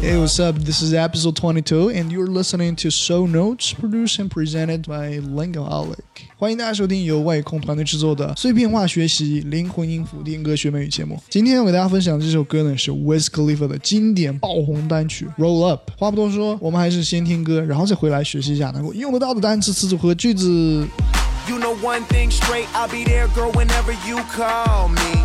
Hey, what's up? This is episode 22, and you're listening to Soul Notes, produced and presented by Lingoholic. 欢迎大家收听由外空团队制作的碎片化学习灵魂音符电歌学美语节目。今天我给大家分享的这首歌呢是 Wiz Khalifa 的经典爆红单曲《Roll Up》。话不多说，我们还是先听歌，然后再回来学习一下能够用得到的单词、词组和句子。 You know one thing straight, I'll be there, girl, whenever you call me.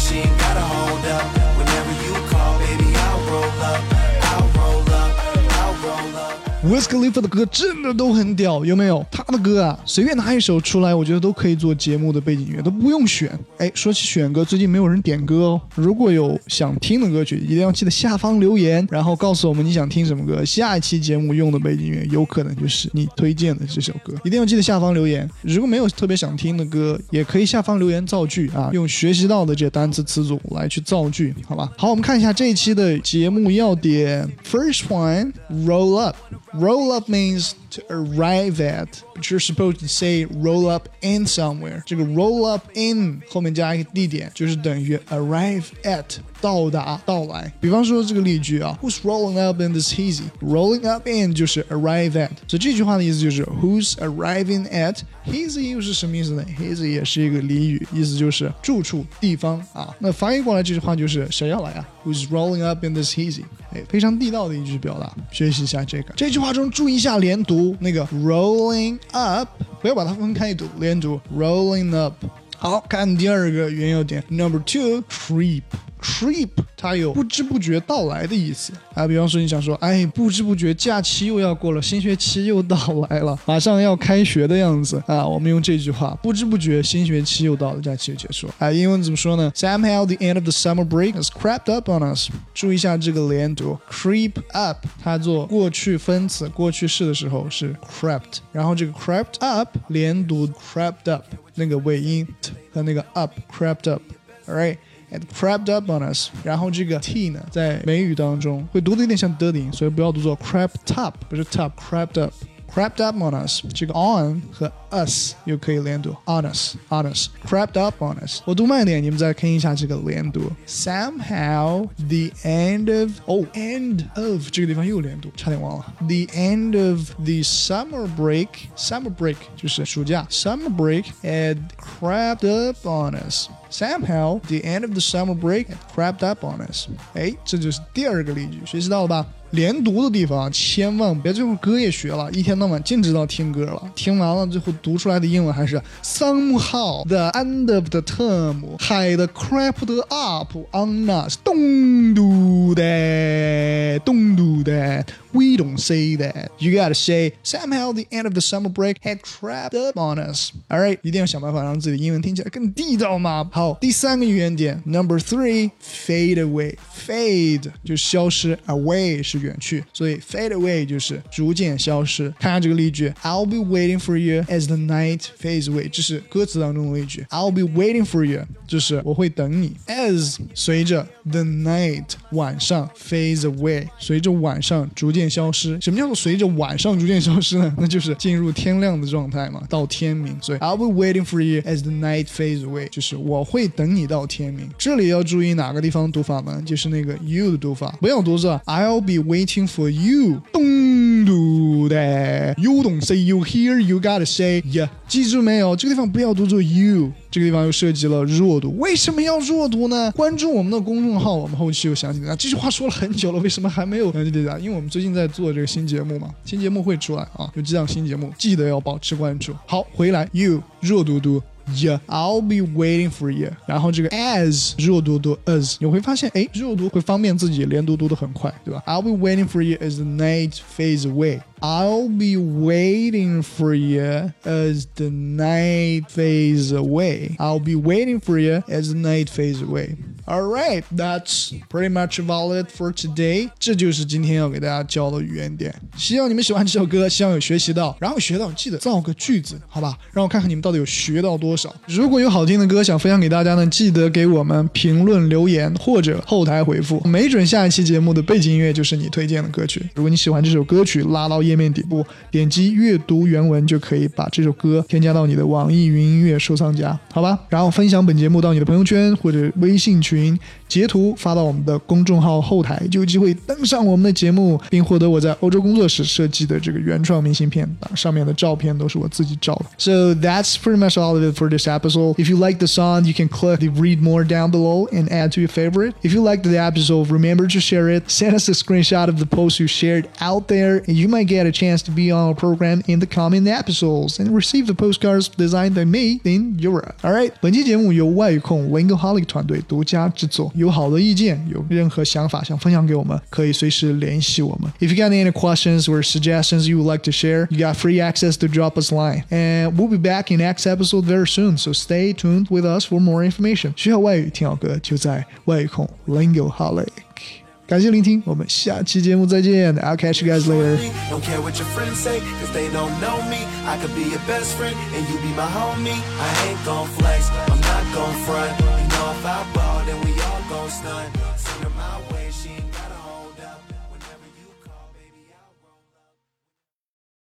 She ain't got a Wiz Khalifa 的歌真的都很屌，有没有？他的歌啊，随便拿一首出来，我觉得都可以做节目的背景音乐，都不用选。哎，说起选歌，最近没有人点歌哦。如果有想听的歌曲，一定要记得下方留言，然后告诉我们你想听什么歌。下一期节目用的背景音乐，有可能就是你推荐的这首歌。一定要记得下方留言。如果没有特别想听的歌，也可以下方留言造句啊，用学习到的这些单词词组来去造句，好吧？好，我们看一下这一期的节目要点。First one, roll up. Roll up means to arrive at, but you're supposed to say roll up in somewhere. 这个 roll up in 后面加一个地点，就是等于 arrive at 到达到来。比方说这个例句啊，Who's rolling up in this hazy? Rolling up in 就是 arrive at，所以这句话的意思就是 Who's arriving at hazy 又是什么意思呢？hazy 也是一个俚语，意思就是住处地方啊。那翻译过来这句话就是谁要来啊？Who's rolling up in this hazy？ 哎，非常地道的一句表达，学习一下这个。这句话中注意一下连读，那个 rolling up 不要把它分开读，连读 rolling up。好看第二个原要点，Number two creep。Creep 它有不知不觉到来的意思啊，比方说你想说，哎，不知不觉假期又要过了，新学期又到来了，马上要开学的样子啊，我们用这句话，不知不觉新学期又到了，假期就结束了。啊，英文怎么说呢？Somehow the end of the summer break has crept up on us。注意一下这个连读，creep up，它做过去分词过去式的时候是 crept，然后这个 crept up 连读 crept up，那个尾音和那个 up crept up，all right。It crept up on us，然后这个 t 呢，在美语当中会读的有点像的音，所以不要读作 crept up，不是 top，crept up。 crept up on us，这个 on 和 us 又可以连读，on us，on us，crept up on us。我读慢一点，你们再听一下这个连读。Somehow the end of 哦 end of 这个地方又连读，差点忘了。The end of the summer break，summer break 就是暑假，summer break had crept up on us。Somehow, the end of the summer break had crept up on us。哎，这就是第二个例句，学习到了吧？ 连读的地方千万别最后歌也学了，一天到晚净知道听歌了，听完了最后读出来的英文还是 somehow the end of the term had crept up on us。Don't do that. Don't do that. We don't say that. You gotta say somehow the end of the summer break had crept up on us. All right，一定要想办法让自己的英文听起来更地道嘛。好，第三个语言点，Number three, fade away. Fade 就消失，away 是远去，所以 fade away 就是逐渐消失。看下这个例句，I'll be waiting for you as the night fades away，这是歌词当中的一句。I'll be waiting for you，就是我会等你。As 随着 the night 晚上 fades away，随着晚上逐渐 渐消失。什么叫做随着晚上逐渐消失呢？那就是进入天亮的状态嘛，到天明。所以 I'll be waiting for you as the night fades away，就是我会等你到天明。这里要注意哪个地方读法呢？就是那个 you 的读法，不要读作 I'll be waiting for you。咚 do that. You don't say you hear, You gotta say yeah. 记住没有？这个地方不要读作 you。这个地方又涉及了弱读，为什么要弱读呢？关注我们的公众号，我们后期有详细的。这句话说了很久了，为什么还没有对对对？因为我们最近在做这个新节目嘛，新节目会出来啊，有这档新节目，记得要保持关注。好，回来 you 弱读读。Yeah, I'll be waiting for you。然后这个 as 弱读读 as，你会发现，哎，弱读会方便自己连读读的很快，对吧？I'll be waiting for you as the night fades away。I'll be waiting for you as the night fades away. I'll be waiting for you as the night fades away. All right, that's pretty much about it for today。这就是今天要给大家教的语言点。希望你们喜欢这首歌，希望有学习到，然后学到记得造个句子，好吧？让我看看你们到底有学到多少。如果有好听的歌想分享给大家呢，记得给我们评论留言或者后台回复，没准下一期节目的背景音乐就是你推荐的歌曲。如果你喜欢这首歌曲，拉到页面底部，点击阅读原文就可以把这首歌添加到你的网易云音乐收藏夹，好吧？然后分享本节目到你的朋友圈或者微信群。截图发到我们的公众号后台，就有机会登上我们的节目，并获得我在欧洲工作时设计的这个原创明信片。上面的照片都是我自己照的。So that's pretty much all of it for this episode. If you like the song, you can click the read more down below and add to your favorite. If you liked the episode, remember to share it. Send us a screenshot of the post you shared out there, and you might get a chance to be on our program in the coming episodes and receive the postcards designed by me in Europe. All right，本期节目由外语控 Lingoholic 团队独家。 制作有好的意见，有任何想法想分享给我们，可以随时联系我们。If you got any questions or suggestions you would like to share, you got free access to drop us line. And we'll be back in next episode very soon, so stay tuned with us for more information. 需要外语听好歌，就在外语控 Lingo Holic。 感谢聆听，我们下期节目再见。I'll catch you guys later. Front. You know if I we all gon' stunt. Send her my way.